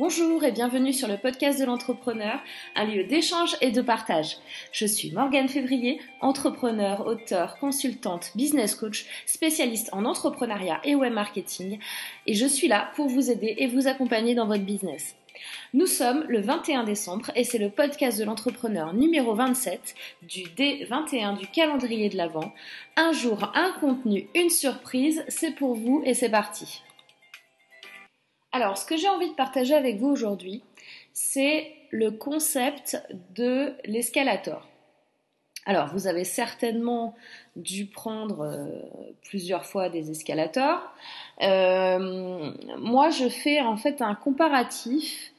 Bonjour et bienvenue sur le podcast de l'entrepreneur, un lieu d'échange et de partage. Je suis Morgane Février, entrepreneur, auteur, consultante, business coach, spécialiste en entrepreneuriat et web marketing et je suis là pour vous aider et vous accompagner dans votre business. Nous sommes le 21 décembre et c'est le podcast de l'entrepreneur numéro 27 du D21 du calendrier de l'Avent. Un jour, un contenu, une surprise, c'est pour vous et c'est parti. Alors, ce que j'ai envie de partager avec vous aujourd'hui, c'est le concept de l'escalator. Alors, vous avez certainement dû prendre euh, plusieurs fois des escalators. Euh, moi, je fais en fait un comparatif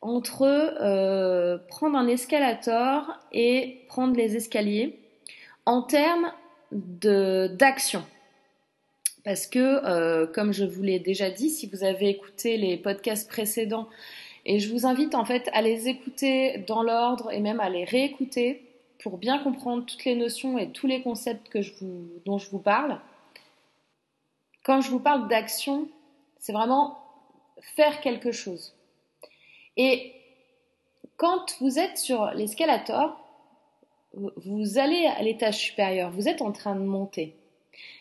entre euh, prendre un escalator et prendre les escaliers en termes d'action. Parce que, euh, comme je vous l'ai déjà dit, si vous avez écouté les podcasts précédents, et je vous invite en fait à les écouter dans l'ordre et même à les réécouter pour bien comprendre toutes les notions et tous les concepts que je vous, dont je vous parle. Quand je vous parle d'action, c'est vraiment faire quelque chose. Et quand vous êtes sur l'escalator, vous allez à l'étage supérieur, vous êtes en train de monter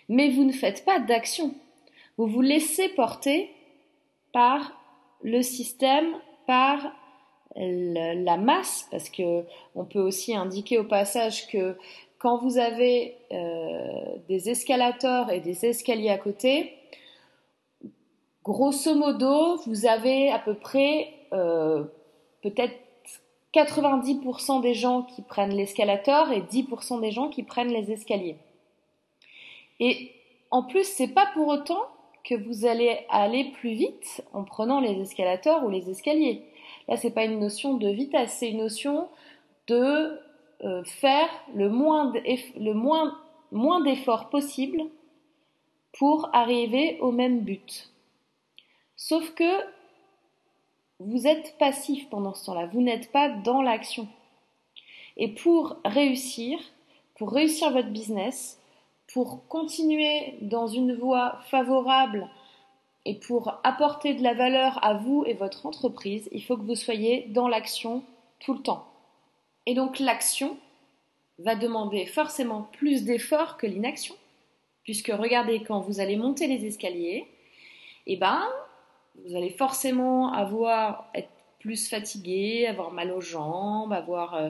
mais vous ne faites pas d'action. Vous vous laissez porter par le système, par la masse, parce que on peut aussi indiquer au passage que quand vous avez euh, des escalators et des escaliers à côté, grosso modo, vous avez à peu près euh, peut-être 90% des gens qui prennent l'escalator et 10% des gens qui prennent les escaliers. Et en plus, c'est pas pour autant que vous allez aller plus vite en prenant les escalators ou les escaliers. Là, c'est pas une notion de vitesse, c'est une notion de euh, faire le moins, le moins, moins d'efforts possible pour arriver au même but. Sauf que vous êtes passif pendant ce temps-là, vous n'êtes pas dans l'action. Et pour réussir, pour réussir votre business, pour continuer dans une voie favorable et pour apporter de la valeur à vous et votre entreprise, il faut que vous soyez dans l'action tout le temps. Et donc l'action va demander forcément plus d'efforts que l'inaction, puisque regardez, quand vous allez monter les escaliers, eh ben, vous allez forcément avoir être plus fatigué, avoir mal aux jambes, avoir. Euh,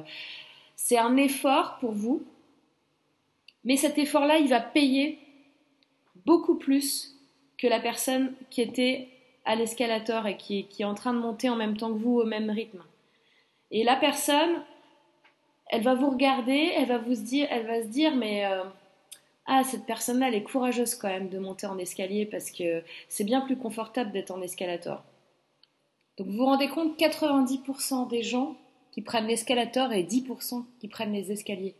c'est un effort pour vous mais cet effort-là, il va payer beaucoup plus que la personne qui était à l'escalator et qui, est en train de monter en même temps que vous au même rythme. Et la personne, elle va vous regarder, elle va vous se dire, elle va se dire, mais euh, ah cette personne-là, elle est courageuse quand même de monter en escalier parce que c'est bien plus confortable d'être en escalator. Donc vous vous rendez compte, 90% des gens qui prennent l'escalator et 10% qui prennent les escaliers.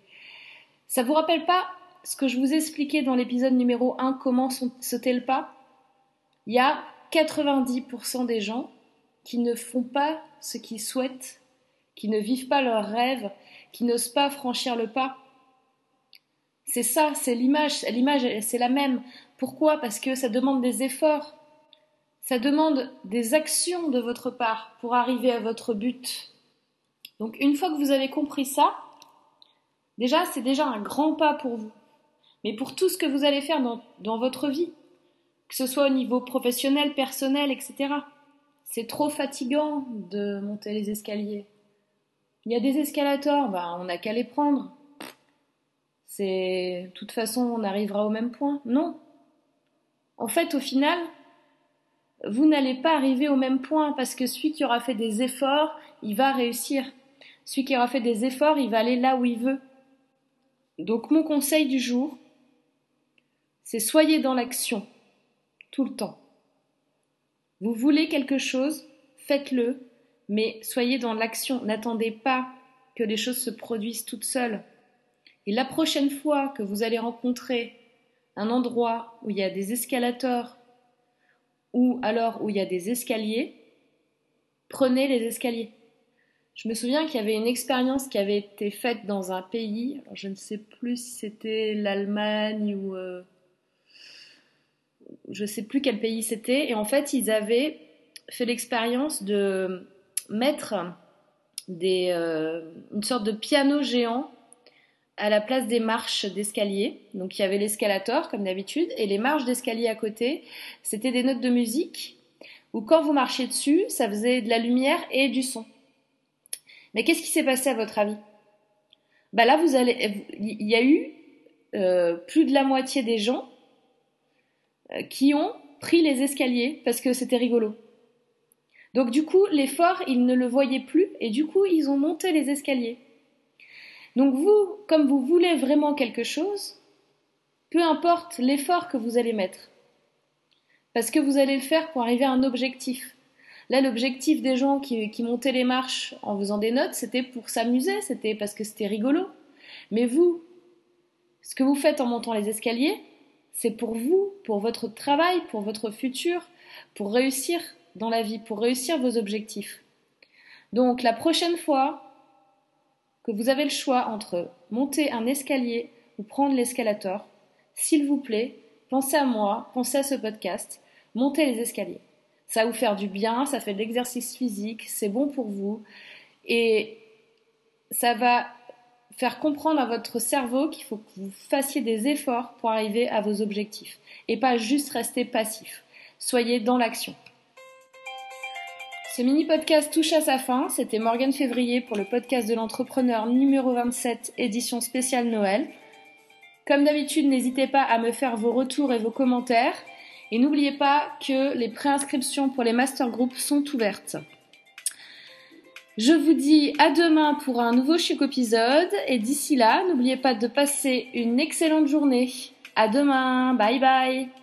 Ça vous rappelle pas ce que je vous expliquais dans l'épisode numéro 1, comment sauter le pas? Il y a 90% des gens qui ne font pas ce qu'ils souhaitent, qui ne vivent pas leurs rêves, qui n'osent pas franchir le pas. C'est ça, c'est l'image, l'image c'est la même. Pourquoi? Parce que ça demande des efforts, ça demande des actions de votre part pour arriver à votre but. Donc une fois que vous avez compris ça, Déjà, c'est déjà un grand pas pour vous. Mais pour tout ce que vous allez faire dans, votre vie, que ce soit au niveau professionnel, personnel, etc. C'est trop fatigant de monter les escaliers. Il y a des escalators, ben, on n'a qu'à les prendre. C'est, de toute façon, on arrivera au même point. Non. En fait, au final, vous n'allez pas arriver au même point parce que celui qui aura fait des efforts, il va réussir. Celui qui aura fait des efforts, il va aller là où il veut. Donc mon conseil du jour, c'est soyez dans l'action tout le temps. Vous voulez quelque chose, faites-le, mais soyez dans l'action. N'attendez pas que les choses se produisent toutes seules. Et la prochaine fois que vous allez rencontrer un endroit où il y a des escalators ou alors où il y a des escaliers, prenez les escaliers. Je me souviens qu'il y avait une expérience qui avait été faite dans un pays, je ne sais plus si c'était l'Allemagne ou euh, je ne sais plus quel pays c'était, et en fait ils avaient fait l'expérience de mettre des, euh, une sorte de piano géant à la place des marches d'escalier. Donc il y avait l'escalator comme d'habitude et les marches d'escalier à côté, c'était des notes de musique où quand vous marchiez dessus, ça faisait de la lumière et du son. Mais qu'est-ce qui s'est passé à votre avis? Bah là, vous allez, il y a eu euh, plus de la moitié des gens euh, qui ont pris les escaliers parce que c'était rigolo. Donc du coup, l'effort, ils ne le voyaient plus et du coup, ils ont monté les escaliers. Donc vous, comme vous voulez vraiment quelque chose, peu importe l'effort que vous allez mettre, parce que vous allez le faire pour arriver à un objectif. Là, l'objectif des gens qui, montaient les marches en faisant des notes, c'était pour s'amuser, c'était parce que c'était rigolo. Mais vous, ce que vous faites en montant les escaliers, c'est pour vous, pour votre travail, pour votre futur, pour réussir dans la vie, pour réussir vos objectifs. Donc la prochaine fois que vous avez le choix entre monter un escalier ou prendre l'escalator, s'il vous plaît, pensez à moi, pensez à ce podcast, montez les escaliers. Ça vous faire du bien, ça fait de l'exercice physique, c'est bon pour vous et ça va faire comprendre à votre cerveau qu'il faut que vous fassiez des efforts pour arriver à vos objectifs et pas juste rester passif. Soyez dans l'action. Ce mini-podcast touche à sa fin. C'était Morgane Février pour le podcast de l'entrepreneur numéro 27, édition spéciale Noël. Comme d'habitude, n'hésitez pas à me faire vos retours et vos commentaires. Et n'oubliez pas que les préinscriptions pour les master groups sont ouvertes. Je vous dis à demain pour un nouveau chic épisode. Et d'ici là, n'oubliez pas de passer une excellente journée. À demain. Bye bye.